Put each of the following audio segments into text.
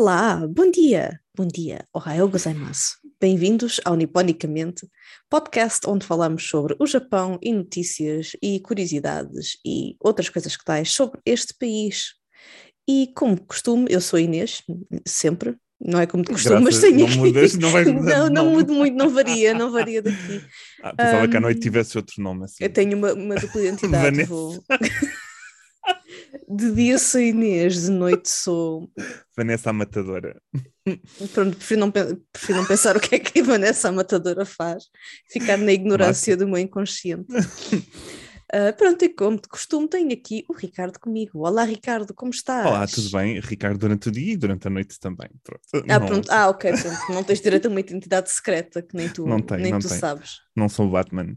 Olá, bom dia, bom dia, ohayou gozaimasu. Bem-vindos ao Niponicamente, podcast onde falamos sobre o Japão e notícias e curiosidades e outras coisas que tais sobre este país. E como costume, eu sou Inês, sempre, não é como de costume, mas tenho não aqui. mudas, não vais mudar não, de não nome. mudo muito, não varia, não varia daqui. Ah, pensava que à noite tivesse outro nome assim. Eu tenho uma, uma dupla identidade. Vanessa. vou- De dia sou Inês, de noite sou. Vanessa a Matadora. Pronto, prefiro não, prefiro não pensar o que é que a Vanessa a Matadora faz, ficar na ignorância do meu inconsciente. Ah, pronto, e como de costume, tenho aqui o Ricardo comigo. Olá, Ricardo, como estás? Olá, tudo bem? Ricardo durante o dia e durante a noite também. Pronto. Ah, não, pronto. ah, ok, pronto. Não tens direito a uma identidade secreta que nem tu, Não tenho, nem não tu tenho. sabes. não sou o Batman.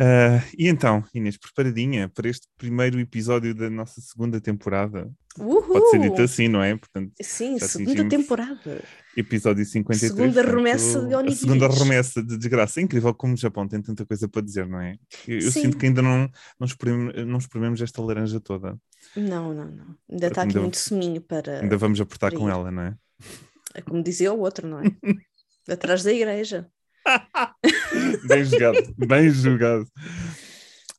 Ah, e então, Inês, preparadinha para este primeiro episódio da nossa segunda temporada? Uhul! Pode ser dito assim, não é? Portanto, Sim, segunda temporada. episódio 53. Segunda portanto, remessa de A onigiris. segunda remessa de desgraça. É incrível como o Japão tem tanta coisa para dizer, não é? Eu, eu sinto que ainda não, não, espreme- não esprememos esta laranja toda. Não, não, não. Ainda está aqui Ainda- muito seminho para. Ainda vamos apertar com para ela, não é? É como dizia o outro, não é? Atrás da igreja. Bem jogado, bem jogado.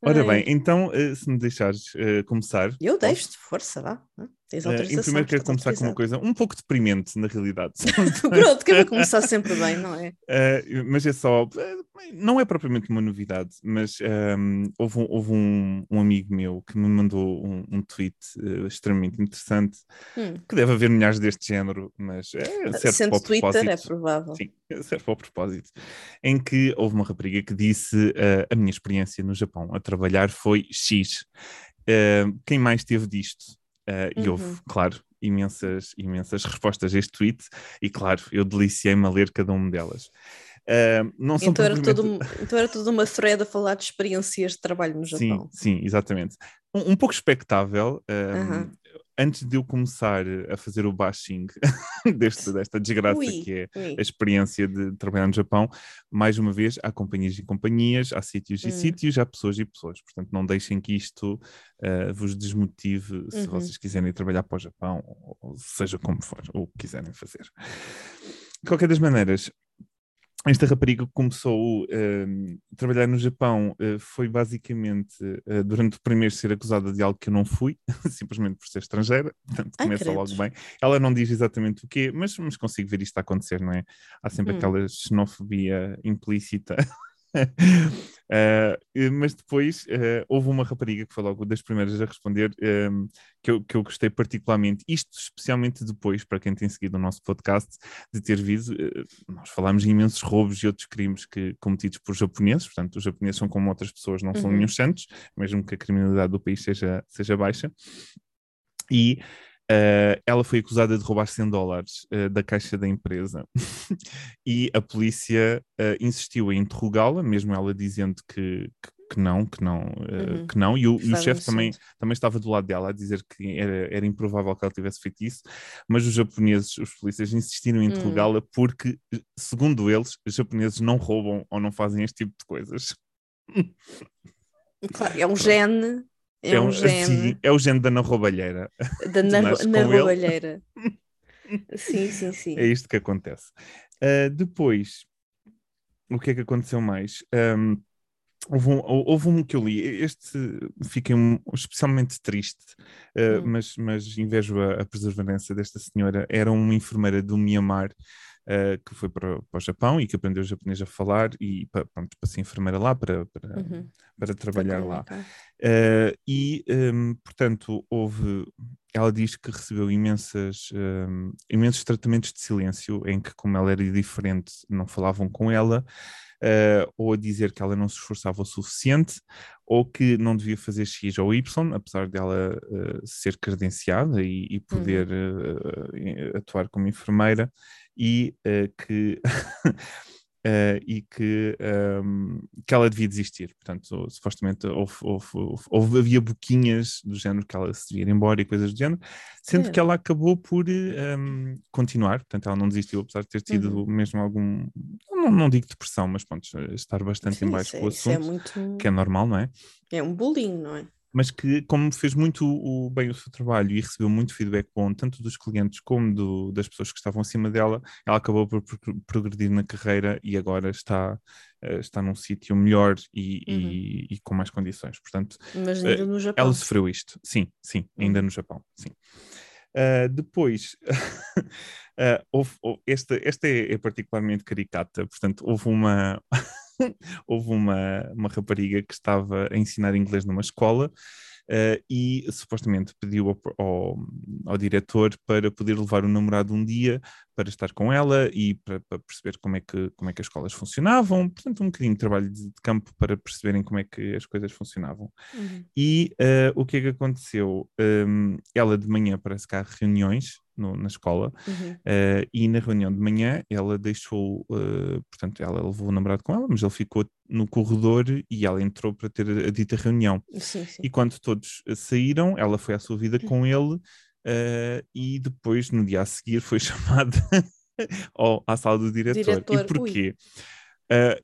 Ora bem, então, eh, se me deixares eh, começar. Eu deixo-te, força, vá. Tens Eh, autorização. em primeiro quero começar com uma coisa um pouco deprimente, na realidade. Pronto, que é para começar sempre bem, não é? Eh, mas é só, eh, não é propriamente uma novidade, mas ehm, houve, um, houve um, um amigo meu que me mandou um, um tweet eh, extremamente interessante, Hum. que deve haver milhares deste género, mas é, serve Sendo Twitter, é provável. Sim, serve para o propósito. Em que houve uma rapariga que disse a minha experiência no Japão a trabalhar foi X. Eh, quem mais teve disto? Eh, E houve, Uhum. claro, imensas, imensas respostas a este tweet, e claro, eu deliciei-me a ler cada uma delas. Eh, não são Então era, propriamente- todo, então era toda uma thread a falar de experiências de trabalho no Sim, Japão. sim, exatamente. Um, um pouco expectável. um. Antes de eu começar a fazer o bashing deste, desta desgraça Ui, que é ui. a experiência de trabalhar no Japão, mais uma vez, há companhias e companhias, há sítios e Hum. sítios, há pessoas e pessoas. Portanto, não deixem que isto uh, vos desmotive se Uhum. vocês quiserem trabalhar para o Japão, ou, seja como for, ou quiserem fazer. De qualquer das maneiras, esta rapariga que começou um, a trabalhar no Japão uh, foi basicamente, uh, durante o primeiro, ser acusada de algo que eu não fui, simplesmente por ser estrangeira, portanto Ai, começa logo bem. Ela não diz exatamente o quê, mas, mas consigo ver isto a acontecer, não é? Há sempre Hum. aquela xenofobia implícita. Uh, mas depois uh, houve uma rapariga que foi logo das primeiras a responder um, que, eu, que eu gostei particularmente, isto especialmente depois, para quem tem seguido o nosso podcast, de ter visto, uh, nós falámos de imensos roubos e outros crimes que, cometidos por japoneses, portanto os japoneses são como outras pessoas, não são Uhum. nenhum santos, mesmo que a criminalidade do país seja, seja baixa, e Uh, ela foi acusada de roubar 100 dólares uh, da caixa da empresa e a polícia uh, insistiu em interrogá-la, mesmo ela dizendo que, que, que não, que não, uh, Uhum. que não, e o, o chefe também, também estava do lado dela a dizer que era, era improvável que ela tivesse feito isso, mas os japoneses, os polícias insistiram em Hum. interrogá-la porque, segundo eles, os japoneses não roubam ou não fazem este tipo de coisas. Claro, é um gene. É, um, gene assim, é o gene da na roubalheira. da na, roubalheira. sim, sim, sim. É isto que acontece. Uh, depois, o que é que aconteceu mais? Um, houve, um, houve um que eu li, este fiquei um- especialmente triste, uh, Hum. mas, mas invejo a, a perseverança desta senhora. Era uma enfermeira do Mianmar. Uh, que foi para, para o Japão e que aprendeu japonês a falar e para, pronto, para ser enfermeira lá, para, para, Uhum. para trabalhar lá. Uh, e, um, portanto, houve. Ela diz que recebeu imensas, um, imensos tratamentos de silêncio, em que, como ela era diferente, não falavam com ela, uh, ou a dizer que ela não se esforçava o suficiente, ou que não devia fazer X ou Y, apesar dela uh, ser credenciada e, e poder uh, atuar como enfermeira, e uh, que. Uh, e que, um, que ela devia desistir. Portanto, supostamente houve, houve, houve, houve- havia boquinhas do género que ela se devia ir embora e coisas do género, sendo que ela acabou por um, continuar, portanto ela não desistiu, apesar de ter tido Uhum. mesmo algum, não, não digo depressão, mas pronto, estar bastante Sim, em baixo é, com o isso é assunto, muito. que é normal, não é? É um bullying, não é? Mas que, como fez muito o, bem o seu trabalho e recebeu muito feedback bom, tanto dos clientes como do, das pessoas que estavam acima dela, ela acabou por progredir na carreira e agora está, uh, está num sítio melhor e, uhum. e, e, com mais condições. Portanto, mas ainda uh, no Japão. Ela sofreu isto, sim, sim, ainda uhum. no Japão, sim. Uh, depois, uh, houve, houve, esta, esta é, é, particularmente caricata, portanto, houve uma, houve uma, uma rapariga que estava a ensinar inglês numa escola Uh, e supostamente pediu ao, ao, ao, diretor para poder levar o namorado um dia para estar com ela e para, para, perceber como é, que, como é que as escolas funcionavam, portanto um bocadinho de trabalho de, campo para perceberem como é que as coisas funcionavam. Uhum. E uh, o que é que aconteceu? Um, ela de manhã parece que há reuniões no, na escola, uhum. uh, e na reunião de manhã ela deixou, uh, portanto, ela levou o namorado com ela, mas ele ficou no corredor e ela entrou para ter a, a dita reunião. Sim, sim. E quando todos saíram, ela foi à sua vida uhum. com ele, uh, e depois, no dia a seguir, foi chamada ao, à sala do diretor. diretor. E porquê?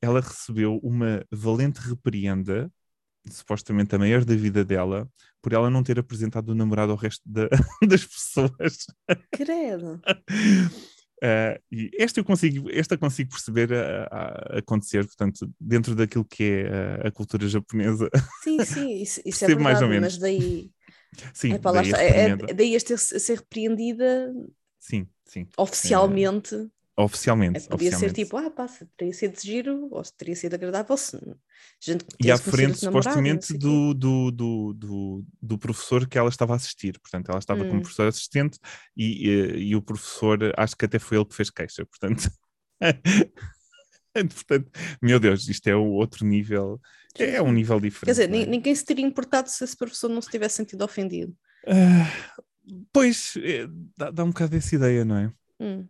ela recebeu uma valente repreenda supostamente a maior da vida dela, por ela não ter apresentado o namorado ao resto da, das pessoas. Credo. Uh, e esta eu consigo, esta consigo perceber a, a, acontecer, portanto, dentro daquilo que é a, a cultura japonesa. Sim, sim, isso, isso é verdade, mais ou menos. mas daí. Sim, é, daí, é, é, daí este ser repreendida. Sim, sim. Oficialmente. Oficialmente. É, podia oficialmente. ser tipo, ah, pá, teria sido giro, ou se teria sido agradável se gente E à frente, supostamente, do, do, do, do, do, professor que ela estava a assistir. Portanto, ela estava hum. como professor assistente e, e, e, o professor, acho que até foi ele que fez queixa. Portanto, portanto meu Deus, isto é outro nível, é um nível diferente. Quer dizer, é? ninguém se teria importado se esse professor não se tivesse sentido ofendido. Uh, pois, é, dá, dá um bocado dessa ideia, não é? Hum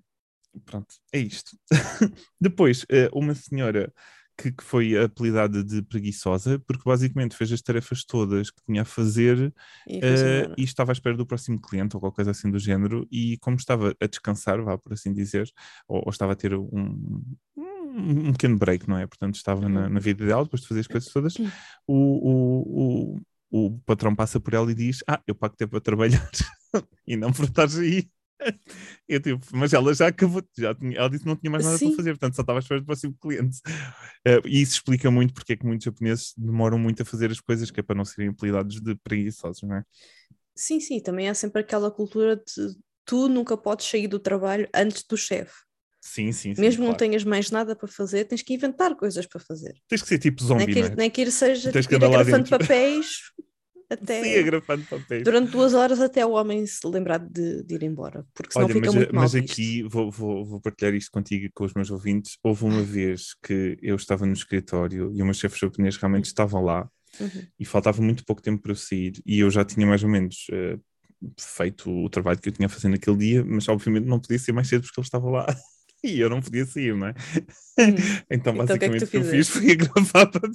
pronto, é isto. Depois, eh, uma senhora que, que, foi apelidada de preguiçosa, porque basicamente fez as tarefas todas que tinha a fazer e, uh, e, estava à espera do próximo cliente ou qualquer coisa assim do género, e como estava a descansar, vá por assim dizer, ou, ou estava a ter um, um, pequeno break, não é? Portanto, estava na, na, uhum. vida dela, depois de fazer as coisas todas, o, o, o, o patrão passa por ela e diz: Ah, eu pago tempo para trabalhar e não por estar aí. Eu, tipo, mas ela já acabou, já tinha, ela disse que não tinha mais nada Sim. para fazer, portanto só estava à espera do próximo cliente. Uh, e isso explica muito porque é que muitos japoneses demoram muito a fazer as coisas, que é para não serem apelidados de preguiçosos, não é? Sim, sim, também há sempre aquela cultura de tu nunca podes sair do trabalho antes do chefe. Sim, sim, sim. Mesmo claro. não tenhas mais nada para fazer, tens que inventar coisas para fazer. Tens que ser tipo zombie, nem que, não é? Nem que ir seja tens que ir agrafando papéis até Sim, agrafando papéis. durante duas horas até o homem se lembrar de, de ir embora, porque senão Olha, fica mas, muito mal Mas aqui vou, vou, vou, partilhar isto contigo e com os meus ouvintes. Houve uma vez que eu estava no escritório e umas chefes japoneses realmente estavam lá uhum. e faltava muito pouco tempo para eu sair e eu já tinha mais ou menos uh, feito o trabalho que eu tinha a fazer naquele dia, mas obviamente não podia ser mais cedo porque ele estava lá. e eu não podia sair, não é? Hum. então, basicamente, então, o que, é que, o que eu fiz foi gravar papel.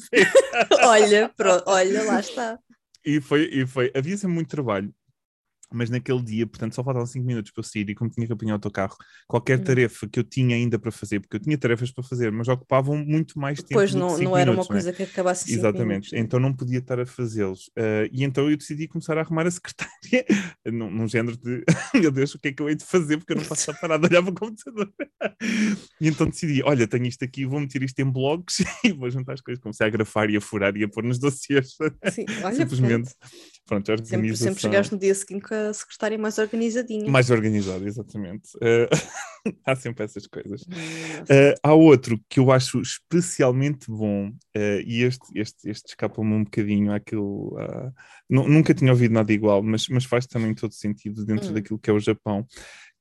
olha, pronto, olha, lá está. E foi, e foi, havia sempre muito trabalho, mas naquele dia, portanto, só faltavam 5 minutos para eu sair e como tinha que apanhar o autocarro, qualquer hum. tarefa que eu tinha ainda para fazer, porque eu tinha tarefas para fazer, mas ocupavam muito mais tempo. Pois não, não era uma coisa é? que acabasse Exatamente, minutos, então não podia estar a fazê-los. Uh, e então eu decidi começar a arrumar a secretária, num, num género de meu Deus, o que é que eu hei de fazer? Porque eu não posso estar parado a olhar para o computador. e então decidi: olha, tenho isto aqui, vou meter isto em blogs e vou juntar as coisas. Comecei a grafar e a furar e a pôr nos dossiês. Sim, olha, Simplesmente. Pronto, sempre, sempre chegaste no dia seguinte com a secretária mais organizadinha. Mais organizada, exatamente. Uh, há sempre essas coisas. Uh, há outro que eu acho especialmente bom, uh, e este, este, este escapa-me um bocadinho àquilo. nunca tinha ouvido nada igual, mas, mas faz também todo sentido dentro hum. daquilo que é o Japão.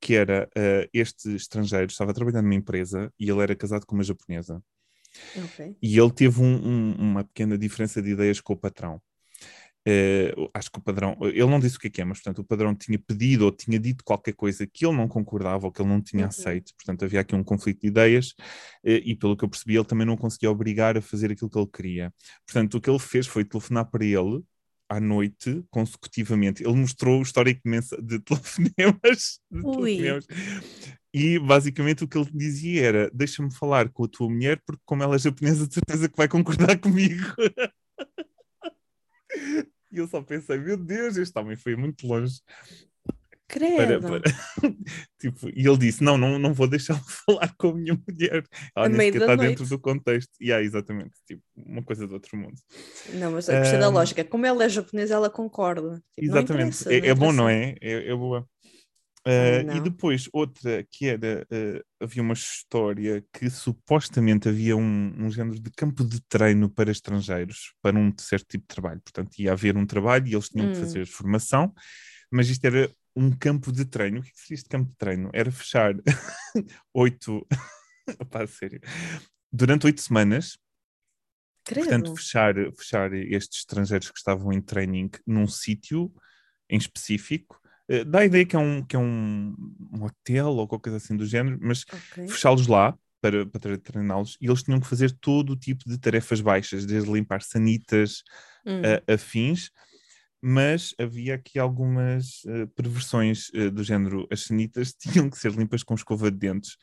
Que era este estrangeiro, estava trabalhando numa empresa e ele era casado com uma japonesa. Okay. E ele teve um, um, uma pequena diferença de ideias com o patrão. Uh, acho que o padrão, ele não disse o que é que é, mas portanto o padrão tinha pedido ou tinha dito qualquer coisa que ele não concordava ou que ele não tinha uhum. aceito, portanto havia aqui um conflito de ideias uh, e pelo que eu percebi ele também não conseguia obrigar a fazer aquilo que ele queria. Portanto o que ele fez foi telefonar para ele à noite consecutivamente. Ele mostrou o histórico de telefonemas, de telefonemas. E basicamente o que ele dizia era: deixa-me falar com a tua mulher, porque como ela é japonesa, de certeza que vai concordar comigo. E eu só pensei, meu Deus, este homem foi muito longe. Credo. Para, para... tipo, e ele disse: Não, não, não vou deixar-me falar com a minha mulher. Ela A nem sequer da está noite. dentro do contexto. E há exatamente, tipo, uma coisa do outro mundo. Não, mas eu gostei da Ahm, lógica. Como ela é japonesa, ela concorda. Tipo, Exatamente. é, é bom, não é? É, é boa. Uh, e depois outra que era, uh, havia uma história que supostamente havia um, um género de campo de treino para estrangeiros, para um certo tipo de trabalho. Portanto, ia haver um trabalho e eles tinham que Hum. fazer formação, mas isto era um campo de treino. O que é que seria este campo de treino? Era fechar oito, Pá, a sério, durante oito semanas, Credo. portanto, fechar, fechar estes estrangeiros que estavam em training num sítio em específico. Eh, Dá a ideia que é um, que é um, um hotel ou qualquer coisa assim do género, mas Ok. fechá-los lá para, para treiná-los e eles tinham que fazer todo o tipo de tarefas baixas, desde limpar sanitas Hum. a, a fins, mas havia aqui algumas eh, perversões eh, do género. As sanitas tinham que ser limpas com escova de dentes.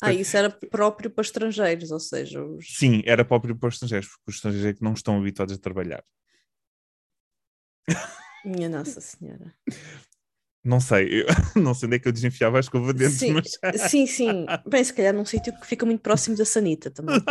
Ah, isso era próprio para estrangeiros, ou seja, os... Sim, era próprio para os estrangeiros, porque os estrangeiros é que não estão habituados a trabalhar. Minha Nossa Senhora. Não sei, eu, não sei onde é que eu desenfiava a escova de dentes, Sim, mas. sim, sim. Bem, se calhar num sítio que fica muito próximo da Sanita também.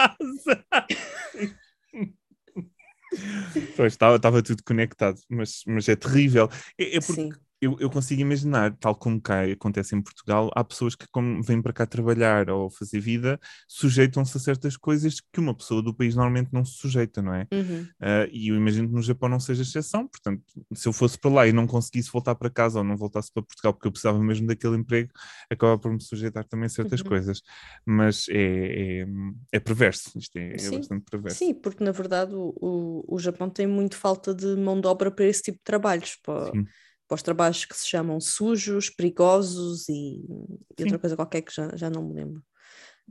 Pois, estava, estava tudo conectado, mas, mas é terrível. É, é porque Sim. Eu, eu consigo imaginar, tal como cá acontece em Portugal, há pessoas que, como vêm para cá trabalhar ou fazer vida, sujeitam-se a certas coisas que uma pessoa do país normalmente não se sujeita, não é? Uhum. Ah, e eu imagino que no Japão não seja exceção, portanto, se eu fosse para lá e não conseguisse voltar para casa ou não voltasse para Portugal porque eu precisava mesmo daquele emprego, acaba por me sujeitar também a certas Uhum. coisas. Mas é, é, é perverso, isto é, é bastante perverso. Sim, porque na verdade o, o, o Japão tem muito falta de mão de obra para esse tipo de trabalhos, para, Sim. Para os trabalhos que se chamam sujos, perigosos e, e outra coisa qualquer que já, já não me lembro.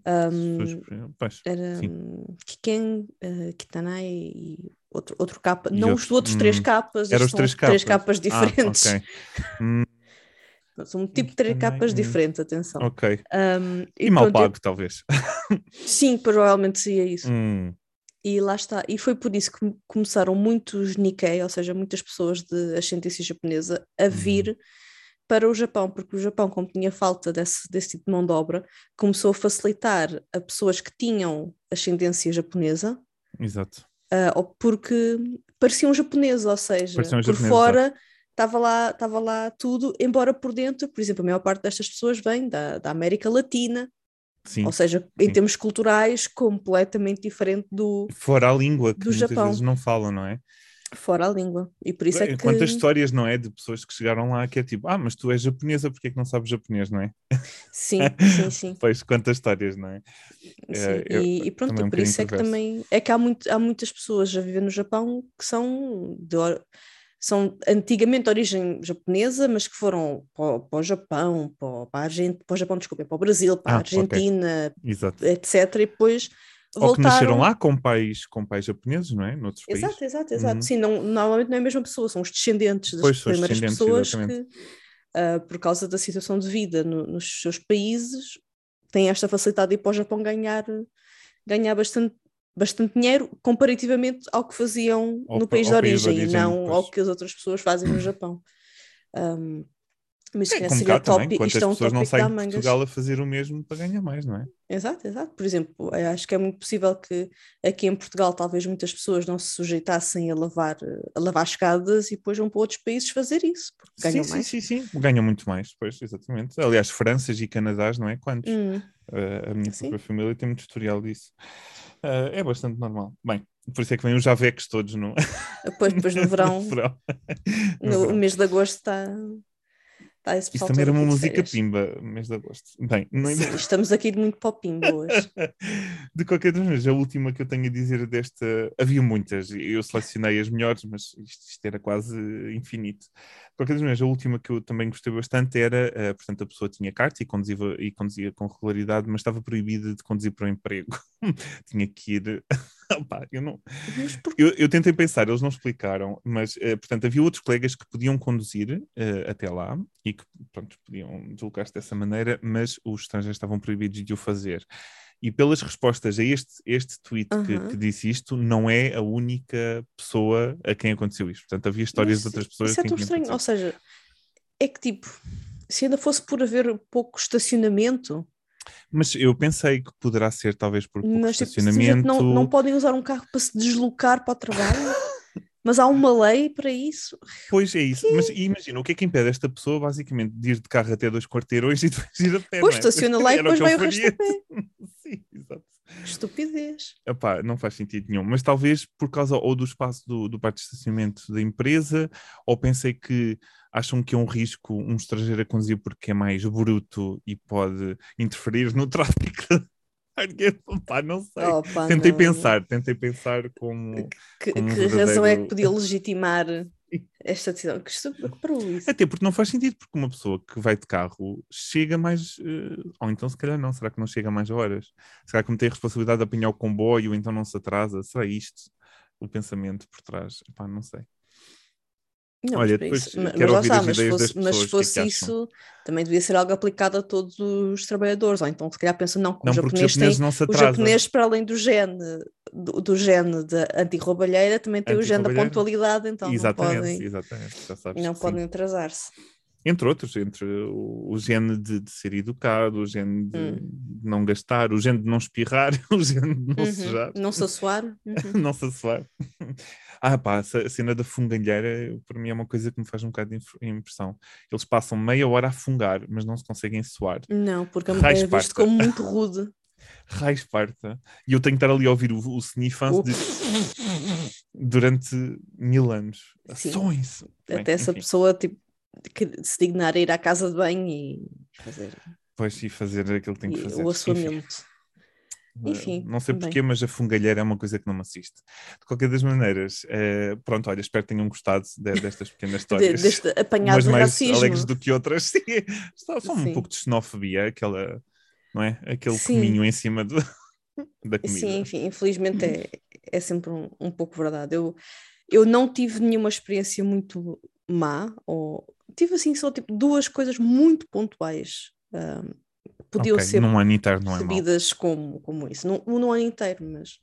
Ahm, Pessoas- pois, era hum, Kiken, eh, Kitanai e outro, outro capa, E não outro- os outros três hum, capas, Eram os são três três capas. capas diferentes. Ah, ok. Hum, São um tipo de três capas hum. diferentes, atenção. ok. Ahm, E, mal pronto, eu- pago, talvez. sim, provavelmente seria isso. Hum, E lá está. E foi por isso que come- começaram muitos Nikkei, ou seja, muitas pessoas de ascendência japonesa, a vir para o Japão, porque o Japão, como tinha falta desse, desse tipo de mão de obra, começou a facilitar a pessoas que tinham ascendência japonesa, exato. ah, ou porque pareciam japoneses, ou seja, Pareciam por japoneses, fora estava lá, estava lá tudo, embora por dentro, por exemplo, a maior parte destas pessoas vem da, da América Latina, Sim. ou seja, em sim. termos culturais, completamente diferente do Fora a língua, que do muitas Japão. vezes não falam, não é? fora a língua. E por isso é que. Quantas histórias, não é? De pessoas que chegaram lá que é tipo, ah, mas tu és japonesa, porque é que não sabes japonês, não é? Sim, sim, sim. Pois, quantas histórias, não é? É, Sim, eu- e, e pronto, também um por isso é que também é que há, muito, há muitas pessoas a viver no Japão que são de são antigamente de origem japonesa, mas que foram para, o- para o Japão, para, para a Argent, para o Japão, desculpa, para o Brasil, para Ah, a. Argentina, Exato. etc. E depois Ou que nasceram voltaram. lá com pais, com pais japoneses, não é? Noutros países. Exato, exato, exato. Uhum. Sim, não, normalmente não é a mesma pessoa, são os descendentes das Pois, primeiras descendentes, pessoas exatamente. que, ah, por causa da situação de vida no- nos seus países, têm esta facilidade de ir para o Japão ganhar, ganhar bastante, bastante dinheiro comparativamente ao que faziam Ao no pa- país de ao país origem, e origem, não ao pois. que as outras pessoas fazem no Japão. Um, mas se É, como seria cá também, isto é um pessoas não saem de. Portugal a fazer o mesmo para ganhar mais, não é? Exato, exato. Por exemplo, acho que é muito possível que aqui em Portugal talvez muitas pessoas não se sujeitassem a lavar, a lavar escadas e depois vão para outros países fazer isso, porque ganham sim, mais. sim, sim, sim. Ganham muito mais, pois, exatamente. Aliás, Franças e Canadás, não é? Quantos? Hum, Uh, a minha Sim. própria família tem muito historial disso. Uh, é bastante normal. Bem, por isso é que vêm os javeques todos no, depois, depois no verão, verão. No no verão. mês de agosto está, esse Isso também era uma música pimba, mês de agosto. Bem, Sim, estamos aqui de muito popimbo hoje. De qualquer das maneiras, a última que eu tenho a dizer desta. Havia muitas, eu selecionei as melhores, mas isto, isto era quase infinito. De qualquer das maneiras, a última que eu também gostei bastante era, eh, portanto, a pessoa tinha carta e conduzia, e conduzia com regularidade, mas estava proibida de conduzir para o emprego. tinha que ir Opa, eu, não... eu, eu, tentei pensar, eles não explicaram, mas, uh, portanto, havia outros colegas que podiam conduzir uh, até lá e que, pronto, podiam deslocar-se dessa maneira, mas os estrangeiros estavam proibidos de o fazer. E pelas respostas a este, este tweet uhum. que, que, disse isto, não é a única pessoa a quem aconteceu isto. Portanto, havia histórias de outras pessoas. Isso é tão estranho, ou seja, é que tipo, se ainda fosse por haver pouco estacionamento, mas eu pensei que poderá ser talvez por pouco Mas, tipo, estacionamento. Não, não podem usar um carro para se deslocar para o trabalho? Mas há uma lei para isso? Pois é isso. Que... Mas imagina, o que é que impede esta pessoa basicamente de ir de carro até dois quarteirões e depois ir a pé? Pois, é? estaciona lá e depois vai o resto a pé. Sim, exato. Estupidez. Epá, não faz sentido nenhum. Mas talvez por causa ou do espaço do, do parque de estacionamento da empresa, ou pensei que acham que é um risco um estrangeiro a conduzir porque é mais bruto e pode interferir no tráfico Pá, não sei. Opa, tentei não. pensar, tentei pensar como. Que, como que verdadeiro... razão é que podia legitimar esta decisão? Que para isso. Até porque não faz sentido, porque uma pessoa que vai de carro chega mais. Uh, ou então, se calhar, não. Será que não chega mais horas? Será que não tem a responsabilidade de apanhar o comboio, então não se atrasa? Será isto o pensamento por trás? Não sei. Não, Olha, depois isso. quero mas, ouvir as mas ideias fosse, das pessoas. Mas se fosse que isso, também devia ser algo aplicado a todos os trabalhadores. Ou então, se calhar, pensa, não, não, o japonês, tem, o japonês, para além do gene, do, do gene da anti-roubalheira, também tem o gene da pontualidade, então exatamente, não podem, exatamente, já sabes não podem atrasar-se. Entre outros, entre o, o gene de, de, ser educado, o gene de hum. não gastar, o gene de não espirrar, o gene de não uhum. sujar. Não se assoar. Uhum. não se assoar. Ah, pá, a cena da fungalheira, para mim é uma coisa que me faz um bocado de impressão. Eles passam meia hora a fungar, mas não se conseguem suar. Não, porque é visto como muito rude. Raio esparta. E eu tenho que estar ali a ouvir o, o sniffance de... durante mil anos. Ações. Até Bem, essa enfim. pessoa tipo, que se dignar a ir à casa de banho e fazer. Pois, e fazer aquilo que tem que fazer. O assoamento. Enfim. Enfim. Não sei porquê, mas a fungalheira é uma coisa que não me assiste. De qualquer das maneiras, é, pronto, olha, espero que tenham gostado de, destas pequenas histórias. De, deste apanhado umas mais racismo. alegres do que outras. Sim, só, só um pouco de xenofobia, aquela, não é? Aquele Sim. cominho em cima do, da comida. Sim, enfim, infelizmente é, é sempre um, um pouco verdade. Eu, eu não tive nenhuma experiência muito má, ou tive assim só tipo duas coisas muito pontuais. Um, podiam okay, ser num ano inteiro não é recebidas como, como isso. Num, num ano inteiro, mas,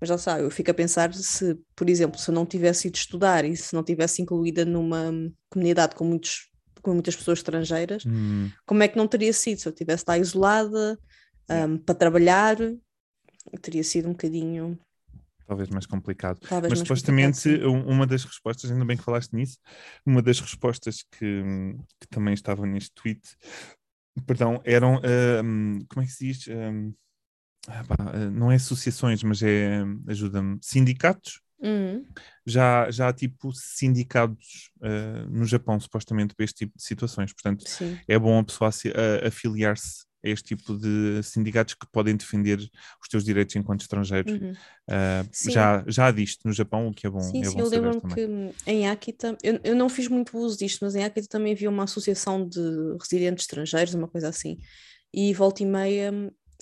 mas já sabe, eu fico a pensar se, por exemplo, se eu não tivesse ido estudar e se não tivesse incluída numa comunidade com, muitos, com muitas pessoas estrangeiras, hum. como é que não teria sido? Se eu estivesse lá isolada um, para trabalhar, teria sido um bocadinho talvez mais complicado. Talvez Mas supostamente uma das respostas, ainda bem que falaste nisso, uma das respostas que, que também estava neste tweet perdão, eram, uh, como é que se diz? Uh, não é associações, mas é, ajuda-me, sindicatos. Uhum. Já, já há tipo sindicatos uh, no Japão, supostamente, para este tipo de situações. Portanto, Sim. é bom a pessoa afiliar-se este tipo de sindicatos que podem defender os teus direitos enquanto estrangeiros. Uhum. Uh, já, já há disto no Japão, o que é bom. Sim, é sim, eu lembro-me que em Akita, eu, eu não fiz muito uso disto, mas em Akita também havia uma associação de residentes estrangeiros, uma coisa assim. E volta e meia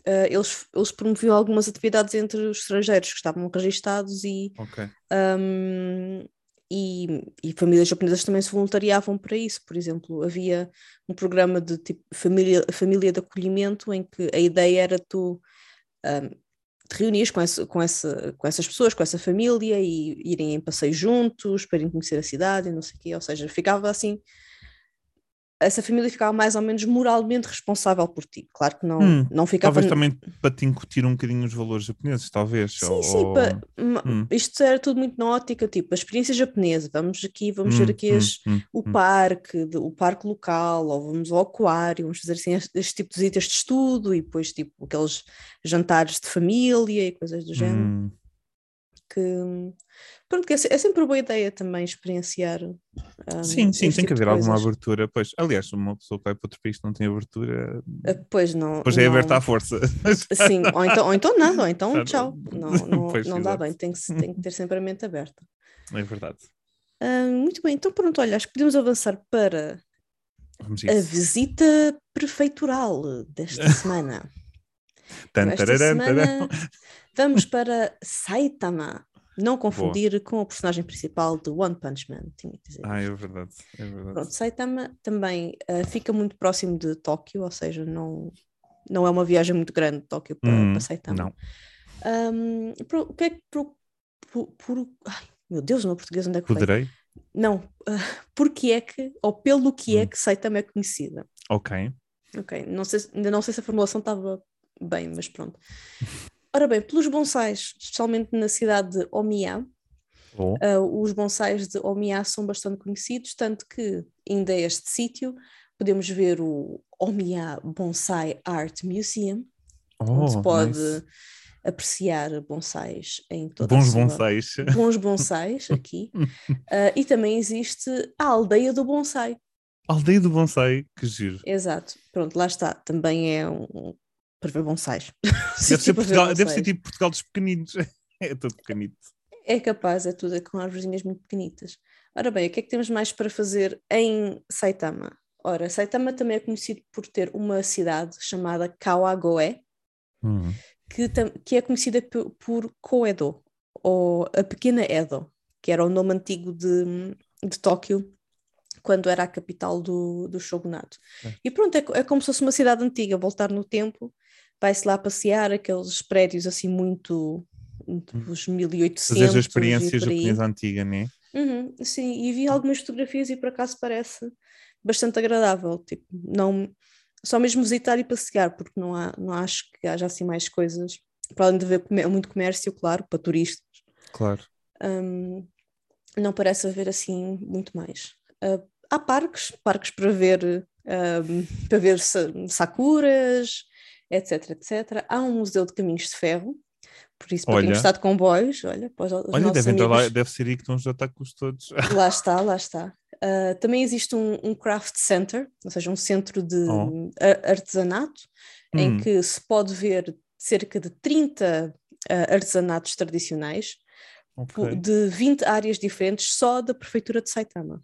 Uh, eles, eles promoviam algumas atividades entre os estrangeiros que estavam registados e, okay. um, e, e, famílias japonesas também se voluntariavam para isso. Por exemplo, havia um programa de tipo família, família de acolhimento em que a ideia era tu um, te reunires com, esse, com, essa, com essas pessoas, com essa família e irem em passeio juntos para irem conhecer a cidade e não sei o quê. Ou seja, ficava assim essa família ficava mais ou menos moralmente responsável por ti. Claro que não, hum, não ficava. Talvez também para te incutir um bocadinho os valores japoneses, talvez. Sim, ou, sim. Para, hum. Isto era tudo muito na ótica, tipo, a experiência japonesa. Vamos aqui, vamos hum, ver aqui hum, as, hum, o parque, o parque local, ou vamos ao aquário, vamos fazer assim este, este tipo de visitas de estudo e depois tipo aqueles jantares de família e coisas do género. Que Pronto, é, é sempre boa ideia também experienciar. Um, sim, sim, tem tipo que haver alguma abertura. Pois, aliás, uma pessoa que vai para outro país não tem abertura. Uh, pois não. Pois é aberta à força. Sim, ou então, ou então nada, ou então tchau. Não, não, pois, não dá bem, tem que, tem que ter sempre a mente aberta. É verdade. Uh, muito bem, então pronto, olha, acho que podemos avançar para a visita prefeitural desta semana. Tan, Esta semana vamos para Saitama. Não confundir com o personagem principal de One Punch Man. Tinha que dizer. Ah, é verdade, é verdade. Pronto, Saitama também ah, fica muito próximo de Tóquio, ou seja, não, não é uma viagem muito grande de Tóquio para, Hum, para Saitama. não. Pro- o que é que por, ai, meu Deus, o meu português onde é que foi? Poderei? Não, ah, porque é que, ou pelo que é Hum. que Saitama é conhecida. Ok. Ok, não sei, se- ainda não sei se a formulação estava bem, mas pronto. Ora bem, pelos bonsais, especialmente na cidade de Oh, ah, os bonsais de Omiya são bastante conhecidos, tanto que ainda a este sítio podemos ver o Omiya Bonsai Art Museum, onde se oh, pode nice. apreciar bonsais em toda a Bons sua... bonsais. Bons bonsais aqui. Ah, e também existe a aldeia do bonsai. Aldeia do bonsai, que giro. Exato. Pronto, lá está. Também é um para ver bonsais. Deve ser, Portugal, deve ser tipo Portugal dos pequeninos. É todo pequenito. É capaz, é tudo com árvorezinhas muito pequenitas. Ora bem, o que é que temos mais para fazer em Saitama? Ora, Saitama também é conhecido por ter uma cidade chamada Kawagoe, Hum. que, que é conhecida pe- por Koedo, ou a Pequena Edo, que era o nome antigo de, de Tóquio, quando era a capital do, do shogunato. É. E pronto, é, é como se fosse uma cidade antiga, voltar no tempo, vai-se lá passear, aqueles prédios assim muito dos 1800 Fazer a e experiência por aí. japonesa antiga, né? Uhum, sim, e vi algumas fotografias e por acaso parece bastante agradável, tipo, não só mesmo visitar e passear, porque não há, não acho que haja assim mais coisas, para além de haver muito comércio, claro, para turistas, Claro. hum, não parece haver assim muito mais. Ah, há parques, parques para ver, hum, para ver sa- sakuras, etc, etc. Há um museu de caminhos de ferro, por isso para quem Olha. gostar de comboios, olha, para os, os Olha, devem estar lá, amigos. deve ser aí que estão os atacos todos. Lá está, lá está. Ah, também existe um, um craft center, ou seja, um centro de Oh. artesanato, em Hum. que se pode ver cerca de 30 ah, artesanatos tradicionais po- Ok. de 20 áreas diferentes só da prefeitura de Saitama.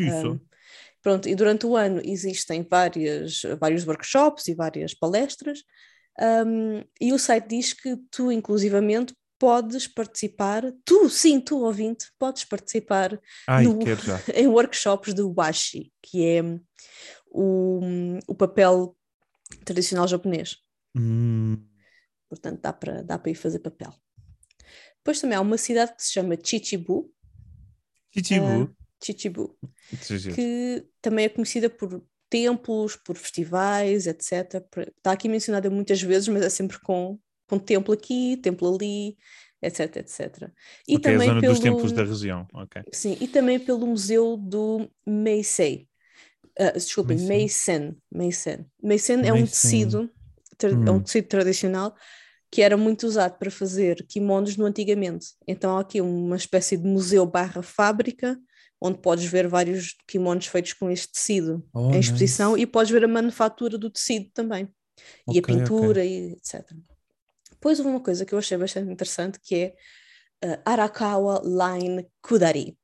Um, Pronto, e durante o ano existem várias, vários workshops e várias palestras, um, e o site diz que tu, inclusivamente, podes participar, tu, sim, tu ouvinte, podes participar Ai, no- em workshops de washi, que é o, o papel tradicional japonês. Hum. Portanto, dá para dá para ir fazer papel. Depois também há uma cidade que se chama Chichibu, Chichibu. Chichibu, Que também é conhecida por templos, por festivais, etc. Está aqui mencionada muitas vezes, mas é sempre com, com templo aqui, templo ali, etc, etc. E ok, a também zona pelo, dos templos da região. Ok. sim, e também pelo museu do Meisei. Ah, desculpem. Meisen. Meisen. Meisen é um tecido, tra- é um Hum. tecido tradicional que era muito usado para fazer kimonos no antigamente. Então há aqui uma espécie de museu barra fábrica, onde podes ver vários kimonos feitos com este tecido Oh, em exposição nice. e podes ver a manufatura do tecido também. e a pintura e etc. Depois houve uma coisa que eu achei bastante interessante que é ah, Arakawa Line Kudari.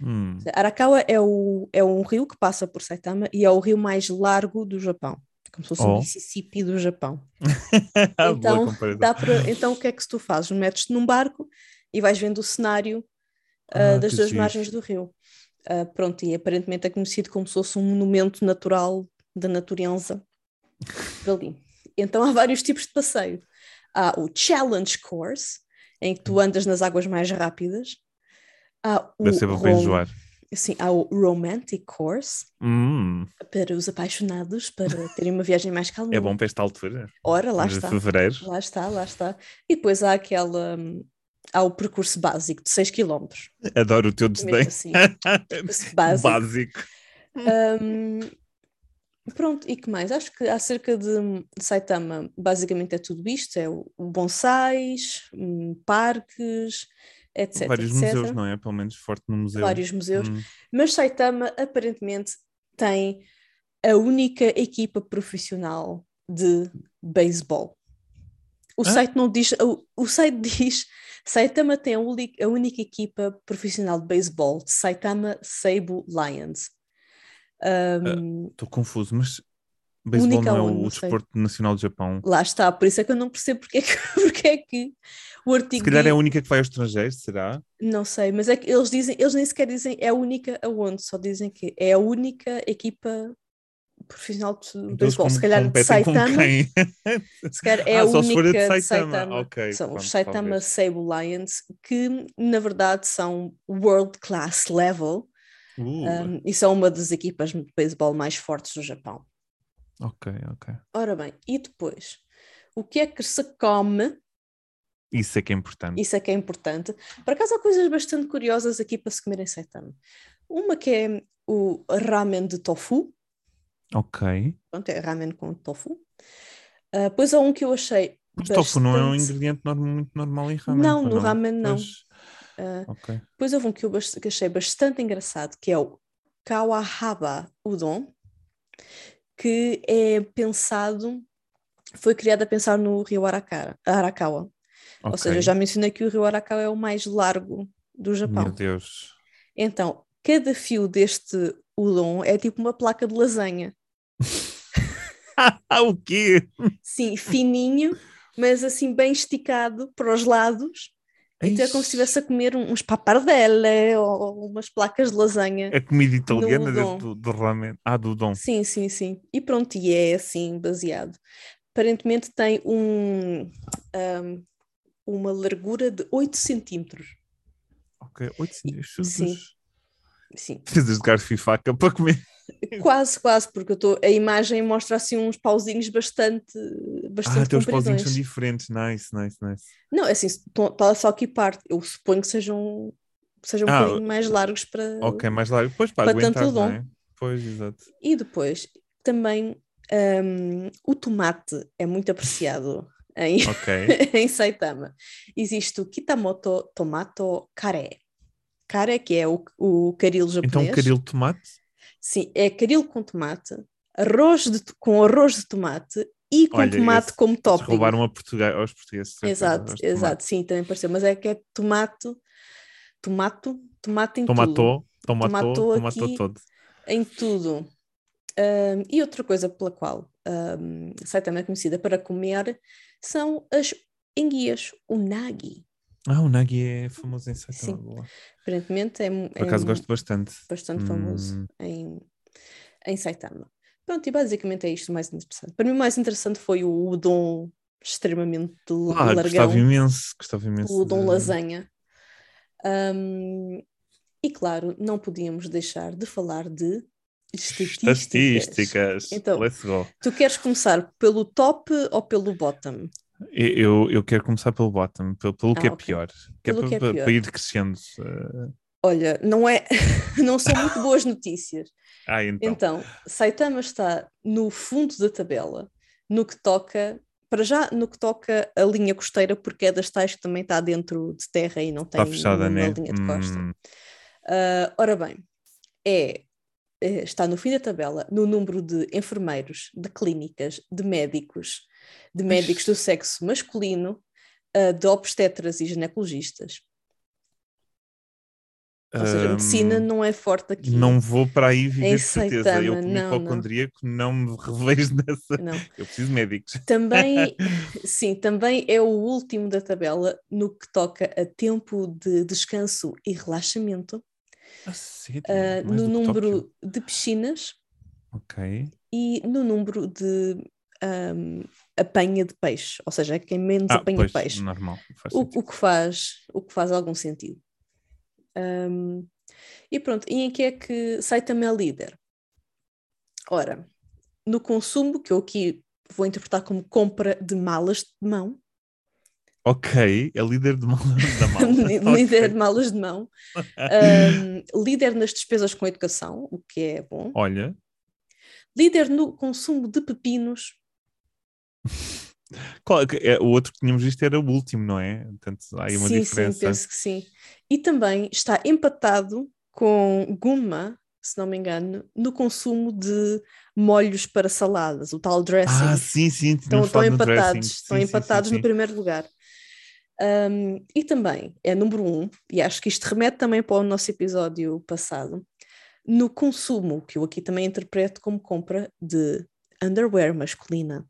Hum. Arakawa é, o, é um rio que passa por Saitama e é o rio mais largo do Japão, como se fosse o Oh. Mississippi do Japão. Boa Então, dá para, então o que é que tu fazes? Metes-te num barco e vais vendo o cenário ah, Ah, das duas margens do rio. Ah, pronto, e aparentemente é conhecido como se fosse um monumento natural da natureza ali. Então há vários tipos de passeio. Há o Challenge Course, em que tu andas nas águas mais rápidas. Há o Deve ser para enjoar. Há o Romantic Course, Hum. para os apaixonados, para terem uma viagem mais calma. É bom para esta altura. Ora, lá está. Fevereiro. Lá está, lá está. E depois há aquela. Hum, Há o percurso básico de 6 km. Adoro o teu desdém. Assim. básico. Básico. Hum, pronto, e que mais? Acho que acerca de Saitama, basicamente é tudo isto: é o bonsais, hum, parques, etc. Vários etc. museus, não é? Pelo menos forte no museu. Vários museus. Hum. Mas Saitama aparentemente tem a única equipa profissional de beisebol. O site não diz, o, o site diz Saitama tem a, única equipa profissional de beisebol, Saitama Seibu Lions. Um, Estou confuso, mas Beisebol não é o sei. desporto nacional do Japão. Lá está, por isso é que eu não percebo porque é que, porque é que o artigo. Se calhar é a única que vai ao estrangeiro, será? Não sei, mas é que eles dizem, eles nem sequer dizem é a única aonde, só dizem que é a única equipa profissional de Então beisebol. Se com- calhar de Saitama, se calhar é Ah, a se única de de Saitama. Saitama. Ok, são pronto, os Saitama talvez. Seibu Lions, que na verdade são world class level Uh, um, e são uma das equipas de beisebol mais fortes do Japão. ok, ok. Ora bem, e depois? O que é que se come? Isso é que é importante. Isso é que é importante. Por acaso há coisas bastante curiosas aqui para se comer em Saitama. Uma que é o ramen de tofu. Ok. Pronto, é ramen com tofu. Ah, Depois há um que eu achei. Mas tofu não é um bastante- ingrediente norm- muito normal em ramen. Não, ou no ramen não. Pois, ah, ok. Depois houve um que eu que achei bastante engraçado, que é o Kawahaba Udon, que é pensado, foi criado a pensar no rio Arakawa. Arakawa. Ou ok. seja, eu já mencionei que o rio Arakawa é o mais largo do Japão. Meu Deus. Então, cada fio deste udon é tipo uma placa de lasanha. O quê? Sim, fininho, mas assim bem esticado para os lados. Então é como se estivesse a comer um- uns papardelle ou umas placas de lasanha. A comida italiana dentro do, do ramen. Ah, do udon. Sim, sim, sim. E pronto, e é assim, baseado. Aparentemente tem um, ahm, uma largura de 8 centímetros. Ok, 8 centímetros. Sim. Sim, Precisas de garfo e faca para comer. quase, quase, porque eu tô, a imagem mostra assim uns pauzinhos bastante, Ah, bastante teus pauzinhos são diferentes. Nice, nice, nice. Não, é assim, está só aqui parte. Eu suponho que sejam, sejam um Ah, bocadinho mais largos para. Ok, mais largo. Pois para Para tanto aguentar, udon. não é? Pois, exato. E depois também hum, o tomate é muito apreciado em, Ok. em Saitama. Existe o Kitamoto Tomato Kare. Kare, que é o, o caril japonês. Então, caril de tomate? Sim, é caril com tomate, arroz de, com arroz de tomate e com Olha, tomate esse- como topping. roubaram a português, aos portugueses. Exato, exato, sim, também pareceu. Mas é que é tomate, tomato, tomate em tudo. Tomatou, tomatou, Tomatou todo. em tudo. Ahm, e outra coisa pela qual um, Saitama é conhecida para comer são as enguias, o nagi. Ah, o Nagi é famoso em Saitama. Sim. Aparentemente é, Por acaso é gosto bastante. bastante famoso Hum. em, em Saitama. Pronto, e basicamente é isto o mais interessante. Para mim o mais interessante foi o udon extremamente Ah, largão, gostava imenso, gostava imenso. o udon de- lasanha. Ahm, e claro, não podíamos deixar de falar de estatísticas. Estatísticas. Então. Tu queres começar pelo top ou pelo bottom? Eu, eu quero começar pelo bottom, pelo, pelo que Ah, é ok. pior. Que é que é para- pior. para ir crescendo. eh. Olha, não é, não são muito boas notícias. Ah, então. Então, Saitama está no fundo da tabela, no que toca, para já, no que toca a linha costeira, porque é das tais que também está dentro de terra e não tem fechada, nenhuma né? linha de costa. Hum, Ah, ora bem, é, é- está no fim da tabela no número de enfermeiros, de clínicas, de médicos, de médicos do sexo masculino, ah, de obstetras e ginecologistas. Ou seja, a medicina hum, não é forte aqui. Não vou para aí viver Em de certeza. Saitama, eu, como não, não. hipocondríaco, não. me revejo nessa. Não. Eu preciso de médicos. Também, sim, também é o último da tabela no que toca a tempo de descanso e relaxamento, Ah, sério? Mais no número de piscinas Ok. e no número de ahm, apanha de peixe, ou seja, é quem menos Ah, apanha pois, peixe, normal. O, o que faz, o que faz algum sentido. Ahm, e pronto, e em que é que Saitama é líder? Ora, no consumo, que eu aqui vou interpretar como compra de malas de mão, Ok, é líder de mal, da mala. líder Ok. de malas de mão, ahm, líder nas despesas com educação, o que é bom, Olha, líder no consumo de pepinos, o outro que tínhamos visto era o último, não é? Portanto, há aí uma sim, diferença. sim, penso que sim. E também está empatado com Gunma, se não me engano, no consumo de molhos para saladas, o tal dressing. Ah, sim, sim, estão, estão empatados, dressing. estão Sim, sim, empatados sim, no sim. primeiro lugar. Um, e também é número um, e acho que isto remete também para o nosso episódio passado, no consumo, que eu aqui também interpreto como compra de underwear masculina.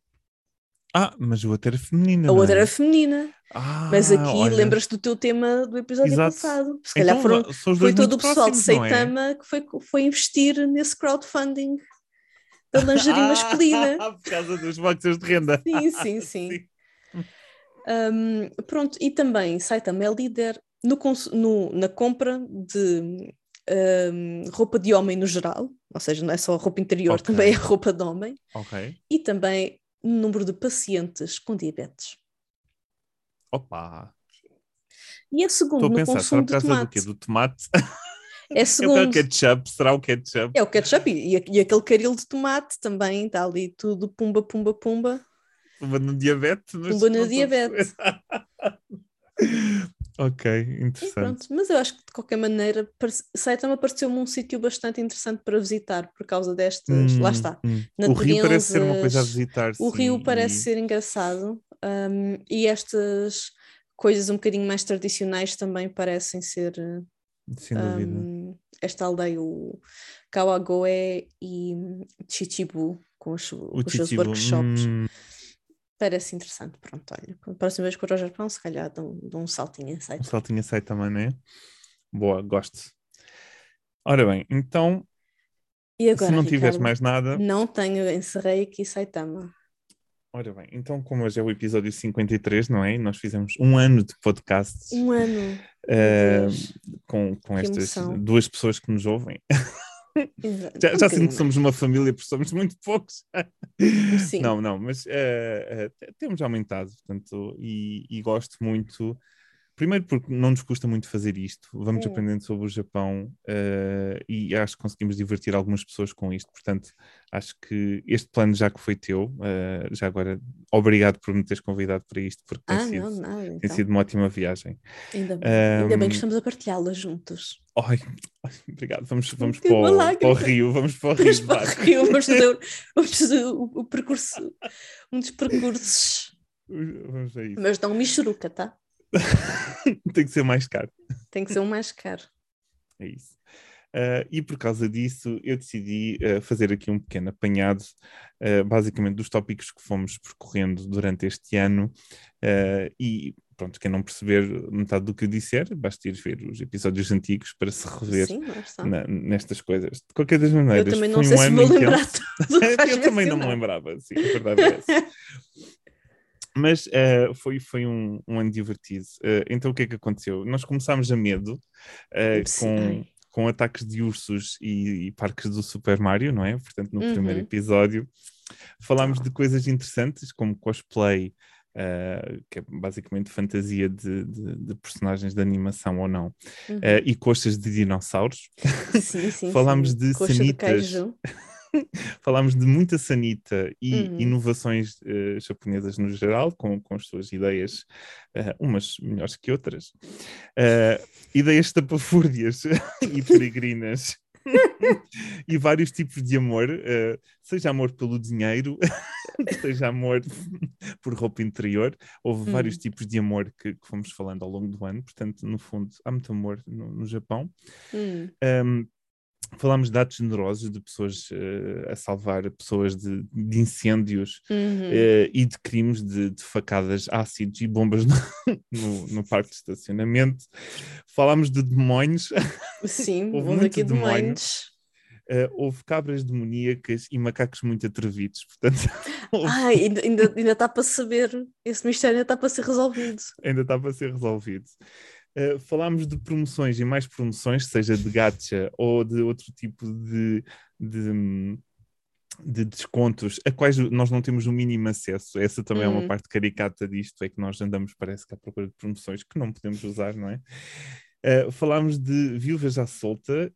Ah, mas o outro era feminina. A outra é? era feminina. Ah, Mas aqui lembras-te do teu tema do episódio Exato. passado. Se calhar Então, foram, foi todo o pessoal de próximos, não é? Saitama que foi, foi investir nesse crowdfunding da lingerie masculina. Ah, por causa dos boxers de renda. Sim, sim, sim. Um, pronto, e também Saitama é líder no, no- na compra de um, roupa de homem no geral, ou seja, não é só roupa interior, Ok. também é roupa de homem, Ok. e também no número de pacientes com diabetes. Opa. E é segundo Estou a no pensar, será consumo por de causa do tomate. quê? Do tomate? É É o segundo. ketchup? Será o ketchup? É o ketchup e, e aquele caril de tomate também está ali tudo pumba, pumba, pumba. Pumba no diabetes? Pumba no a diabetes. ok, interessante. pronto, mas eu acho que de qualquer maneira Saitama pareceu-me um sítio bastante interessante para visitar por causa destas. Lá Hum, está. hum. O Rio parece ser uma coisa a visitar. O sim, Rio parece e- ser engraçado um, e estas coisas um bocadinho mais tradicionais também parecem ser. Sem dúvida. um, esta aldeia, o Kawagoe e Chichibu, com os, os seus workshops. hum, Parece interessante. Pronto, olha, a próxima vez que for ao Japão, se calhar dou, dou um saltinho em um site. saltinho a sair também, não é? Boa, gosto. Ora bem, então, agora, se não tiveres mais nada, Não tenho, encerrei aqui Saitama. ora bem, então como hoje é o episódio 53, não é? Nós fizemos um ano de podcast Um ano. Deus. com, com Que estas emoção. duas pessoas que nos ouvem. Já, já sinto que somos uma família, porque somos muito poucos. Sim. Não, não, mas eh, eh, temos aumentado, portanto, e, e gosto muito. Primeiro porque não nos custa muito fazer isto, vamos Hum. aprendendo sobre o Japão eh, e acho que conseguimos divertir algumas pessoas com isto. Portanto, acho que este plano já que foi teu, eh, já agora, obrigado por me teres convidado para isto, porque tem, Ah, sido, não, nada. tem Então. sido uma ótima viagem. Ainda bem. Ainda bem que estamos a partilhá-la juntos. Ai, ai, obrigado, vamos, vamos para, o, para o Rio, vamos para o Rio Vamos para o. Rio, vamos fazer, o- vamos fazer o, o percurso, um dos percursos. Vamos a isso. Mas não Michuruca, tá? Tem que ser mais caro. Tem que ser um mais caro. É isso. Ah, e por causa disso, eu decidi ah, fazer aqui um pequeno apanhado, ah, basicamente dos tópicos que fomos percorrendo durante este ano. E pronto, quem não perceber metade do que eu disser, basta ir ver os episódios antigos para se rever Sim, na- nestas coisas. De qualquer das Eu maneiras, também não sei um se vou lembrar tudo. vais eu também não me lembrava, sim, a verdade é essa. Mas eh, foi, foi um, um ano divertido. Eh, então o que é que aconteceu? Nós começámos a medo Sim, com, com ataques de ursos e, e parques do Super Mario, não é? Portanto, no primeiro Uhum. episódio falámos de coisas interessantes como cosplay, eh, que é basicamente fantasia de, de- de personagens de animação ou não, Uhum. eh, e costas de dinossauros. Sim, sim, falámos sim. de Coxa sanitas. Falámos de muita sanita e Uhum. inovações eh, japonesas no geral, com, com as suas ideias, eh, umas melhores que outras. Eh, ideias estapafúrdias e peregrinas. e vários tipos de amor, eh, seja amor pelo dinheiro, seja amor por roupa interior. Houve vários Hum. tipos de amor que, que fomos falando ao longo do ano, portanto, no fundo, há muito amor no, no Japão. Hum, Um, falámos de atos generosos de pessoas eh, a salvar pessoas de, de incêndios uhum. eh, e de crimes de, de facadas ácidos e bombas no, no, no parque de estacionamento. Falámos de demónios, Sim, houve aqui demónio. demônios. eh, houve cabras demoníacas e macacos muito atrevidos. Portanto, houve- Ai, ainda, ainda, ainda está para saber, esse mistério ainda está para ser resolvido. ainda está para ser resolvido. Uh, falámos de promoções e mais promoções, seja de gacha ou de outro tipo de, de, de descontos, a quais nós não temos o mínimo acesso. Essa também é uma Hum. parte caricata disto, é que nós andamos, parece que à procura de promoções que não podemos usar, não é? Uh, falámos de viúvas à solta,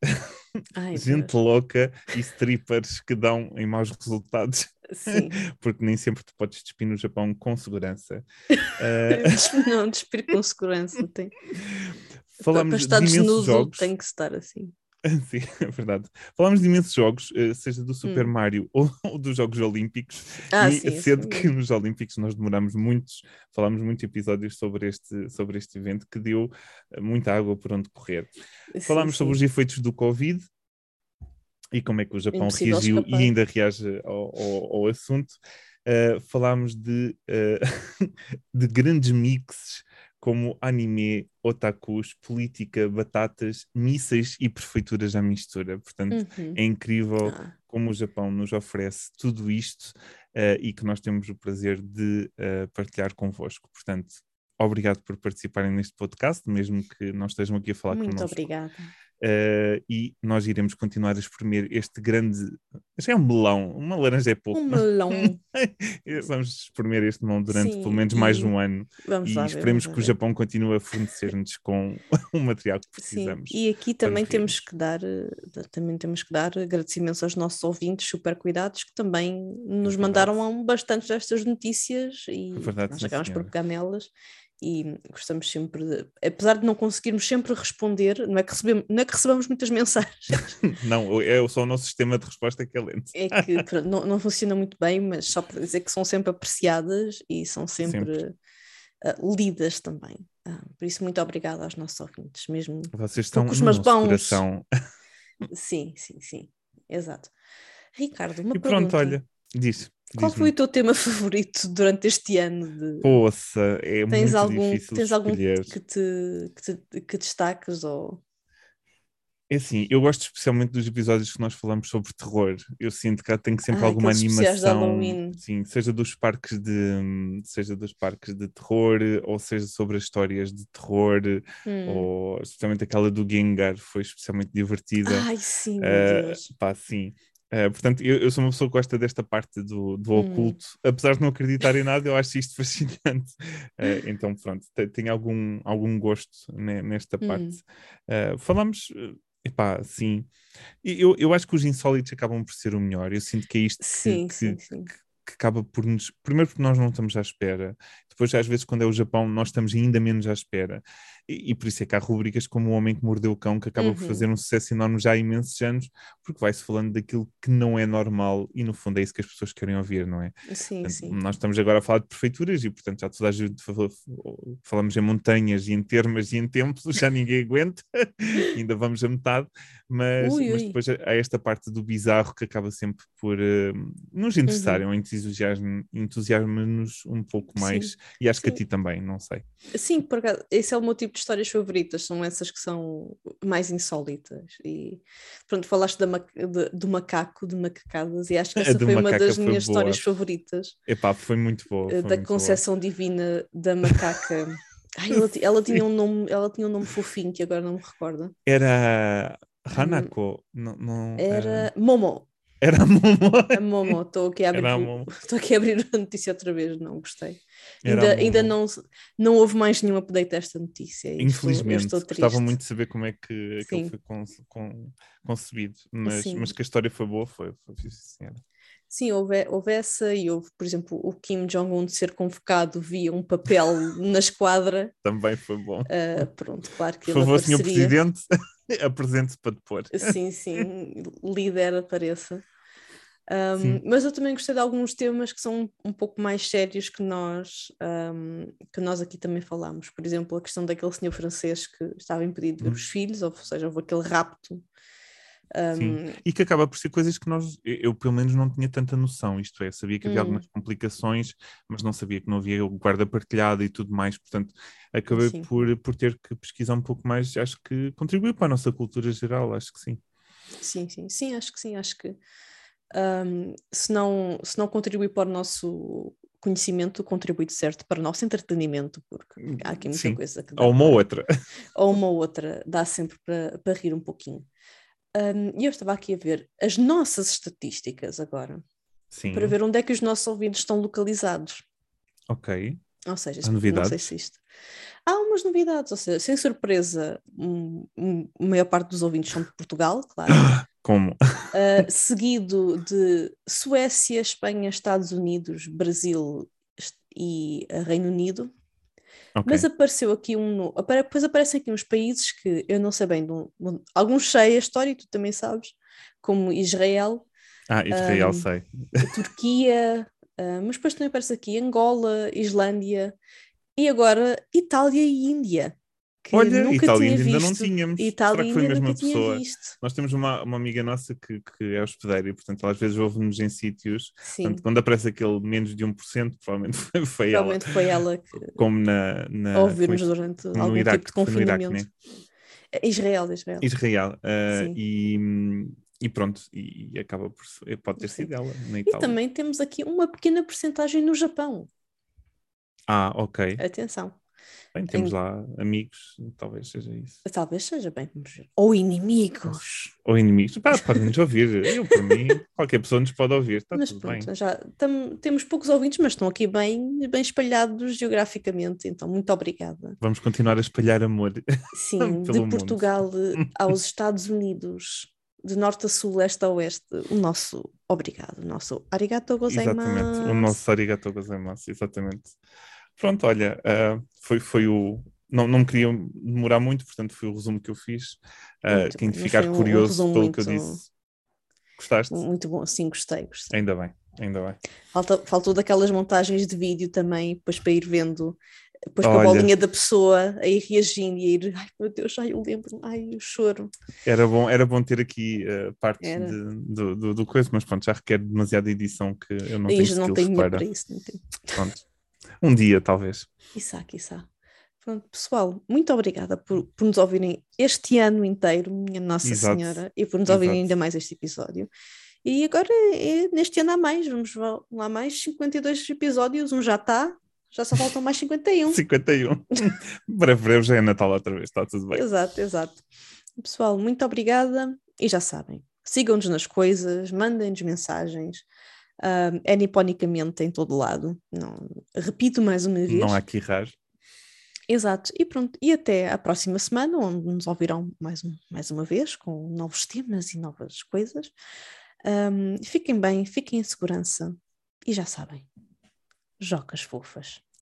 Ai, gente Deus. louca e strippers que dão em maus resultados, Sim. porque nem sempre tu podes despir no Japão com segurança. Uh, Não, despir com segurança. Tem. falámos para estar de desnudo jogos. tem que estar assim. Sim, é verdade. Falámos de imensos jogos, eh, seja do Super Hum. Mario ou, ou dos Jogos Olímpicos, Ah, e sim. sendo sim. que nos Olímpicos nós demoramos muitos, falámos muitos episódios sobre este, sobre este evento que deu eh, muita água por onde correr. Sim, Falámos sobre os efeitos do Covid, e como é que o Japão Impossível reagiu escapar. e ainda reage ao, ao- ao assunto. Uh, falámos de, uh, de grandes mixes como anime, otakus, política, batatas, mísseis e prefeituras à mistura. Portanto, Uhum. é incrível Ah, como o Japão nos oferece tudo isto uh, e que nós temos o prazer de uh, partilhar convosco. Portanto, obrigado por participarem neste podcast, mesmo que não estejam aqui a falar muito connosco. obrigada. Uh, e nós iremos continuar a espremer este grande. Já é um melão, uma laranja é pouco. Um melão. Vamos espremer este melão durante Sim, pelo menos mais um ano Vamos e lá esperemos que o. Japão continue a fornecer-nos com o material que Sim, precisamos. e aqui também temos que dar eh, também temos que dar agradecimentos aos nossos ouvintes super cuidados que também nos verdade. mandaram bastantes destas notícias e É verdade, nós sim, acabamos por pegar nelas e gostamos sempre de, apesar de não conseguirmos sempre responder, não é que recebemos, não é que recebamos muitas mensagens, Não, é só o nosso sistema de resposta que é lento. é que pronto, não, não funciona muito bem, mas só para dizer que são sempre apreciadas e são sempre, Sempre. ah, lidas também. Ah, por isso, muito obrigada aos nossos ouvintes, mesmo Vocês estão com os meus bons. coração. Sim, sim, sim. Exato. Ricardo, uma E pronto, pergunta. olha, diz. Qual foi o teu tema favorito durante este ano? De... Poça, é Tens muito algum, difícil tens algum escolher. que te, que te que destaques? Ou... É assim, eu gosto especialmente dos episódios que nós falamos sobre terror. Eu sinto que tem sempre Ah, alguma animação, sim, seja dos parques de, seja dos parques de terror, ou seja sobre as histórias de terror, Hum. ou especialmente aquela do Gengar foi especialmente divertida. Ai, sim, meu Deus. pá, sim. Ah, portanto, eu, eu sou uma pessoa que gosta desta parte do, do Hum. oculto, apesar de não acreditar em nada, eu acho isto fascinante. Ah, então, pronto, te- tenho algum, algum gosto ne- nesta Hum. parte. Ah, falamos, epá, sim. Eu, eu acho que os insólitos acabam por ser o melhor. Eu sinto que é isto que, Sim, que- sim, sim. que acaba por nos. Primeiro, porque nós não estamos à espera. Depois, às vezes, quando é o Japão, nós estamos ainda menos à espera. E, e por isso é que há rubricas como O Homem que Mordeu o Cão, que acaba por Uhum. fazer um sucesso enorme já há imensos anos, porque vai-se falando daquilo que não é normal e, no fundo, é isso que as pessoas querem ouvir, não é? Sim, Portanto, sim. Nós estamos agora a falar de prefeituras e, portanto, já toda a gente fala- falamos em montanhas e em termas e em templos, já ninguém aguenta, ainda vamos a metade, mas, Ui, mas ui. depois há esta parte do bizarro que acaba sempre por eh, nos interessar, ou entusiasma- entusiasma-nos um pouco mais. Sim, e acho que a sim. ti também, não sei. Sim, por acaso, esse é o meu tipo de histórias favoritas, são essas que são mais insólitas. E pronto, falaste da ma- de- do macaco, de macacadas, e acho que essa foi uma das minhas boa. histórias favoritas. Epá, foi muito boa. eh, foi da muito boa. concepção divina da macaca. Ai, ela, ela tinha um nome, ela tinha um nome fofinho que agora não me recordo. Era Hanako, não, não, Era Momo. Era a Momo. A Momo, estou aqui a abrir, estou aqui a abrir a notícia outra vez, não gostei. Era Ainda, ainda não, não houve mais nenhum update desta notícia. e estou- Infelizmente, estou gostava muito de saber como é que aquilo foi con- con- concebido, mas, Sim. mas que a história foi boa, foi, foi sim, senhora. Sim, houve, houve essa e houve, por exemplo, o Kim Jong-un de ser convocado via um papel na esquadra. Também foi bom. Ah, pronto, claro que Por favor, senhor apareceria. Presidente, apresente-se para depor. Sim, sim, líder apareça. Um, mas eu também gostei de alguns temas que são um pouco mais sérios que nós, um, que nós aqui também falamos. Por exemplo, a questão daquele senhor francês que estava impedido de ver Hum. os filhos, ou seja, houve aquele rapto. Um, E que acaba por ser coisas que nós, eu, pelo menos não tinha tanta noção, isto é, sabia que havia Hum. algumas complicações, mas não sabia que não havia o guarda partilhado e tudo mais, portanto acabei Sim. por, por ter que pesquisar um pouco mais, acho que contribuiu para a nossa cultura geral, acho que sim. Sim, sim, sim, acho que sim, acho que um, se, não, se não contribui para o nosso conhecimento, contribui de certo para o nosso entretenimento, porque há aqui muita Sim. coisa que dá Ou uma para- outra. ou uma outra, dá sempre para, para rir um pouquinho. Um, E eu estava aqui a ver as nossas estatísticas agora, Sim, para ver onde é que os nossos ouvintes estão localizados. ok. Ou seja, Há não sei se isto. Há umas novidades, ou seja, sem surpresa, um- um- a maior parte dos ouvintes são de Portugal, claro. Como? Uh, seguido de Suécia, Espanha, Estados Unidos, Brasil e uh, Reino Unido. Ok. Mas apareceu aqui um. Depois aparecem aqui uns países que eu não sei bem, alguns sei a história, tu também sabes, como Israel, Ah, Israel, um, sei. a Turquia, ah, mas depois também aparece aqui Angola, Islândia e agora Itália e Índia. Que Olha, nunca Itália tinha ainda visto. não tínhamos. Itália Será que foi a ainda mesma pessoa? Nós temos uma, uma amiga nossa que, que é hospedeira e, portanto, ela às vezes ouve-nos em sítios. Sim, Portanto, quando aparece aquele menos de 1%, provavelmente foi, foi ela. provavelmente foi ela que Como na. na ouvir-nos é durante algum no Iraque, tipo de no Iraque, confinamento. né? Israel, Israel. Israel. Sim. e, e pronto, e, e acaba por. Pode ter Sim. sido ela na E Itália. também temos aqui uma pequena porcentagem no Japão. Ah, ok. Atenção. Bem, temos Em- lá amigos, talvez seja isso. Talvez seja bem. Ou inimigos. Ou inimigos. Pá, podem-nos ouvir. Eu, por mim, qualquer pessoa nos pode ouvir. Está mas tudo bem. pronto, já tam- temos poucos ouvintes, mas estão aqui bem, bem espalhados geograficamente, então muito obrigada. Vamos continuar a espalhar amor. Sim, de mundo. Portugal aos Estados Unidos, de norte a sul, leste a oeste, o nosso obrigado, o nosso arigato gozaimasu. Exatamente. O nosso arigato gozaimasu, exatamente. Pronto, olha, ah, foi, foi o... Não, não me queria demorar muito, portanto foi o resumo que eu fiz. Muito quem ficar um- um curioso resumo pelo que eu muito- disse. Gostaste? Muito bom, sim, gostei, gostei. Ainda bem, ainda bem. Falta, faltou daquelas montagens de vídeo também, depois para ir vendo, depois com a bolinha da pessoa, aí reagindo e ir, ai meu Deus, ai eu lembro, ai eu choro. Era bom, era bom ter aqui ah, parte de- do, do, do coisa, mas pronto, já requer demasiada edição que eu não aí tenho já não tenho para. para isso, não tenho. Pronto. Um dia, talvez. Quiçá, quiçá. Pronto, pessoal, muito obrigada por, por nos ouvirem este ano inteiro, minha Nossa Exato. Senhora, e por nos ouvirem Exato. ainda mais este episódio. E agora, é, neste ano há mais, vamos va- lá mais 52 episódios, um já está, já só faltam mais 51. 51. breve, breve já é Natal outra vez, está tudo bem. Exato, exato. Pessoal, muito obrigada e já sabem, sigam-nos nas coisas, mandem-nos mensagens, é niponicamente em todo lado. Não, repito mais uma vez. Não há que errar. Exato, e pronto, e até à próxima semana, onde nos ouvirão mais, um- mais uma vez com novos temas e novas coisas. Um, fiquem bem, fiquem em segurança e já sabem, jocas fofas.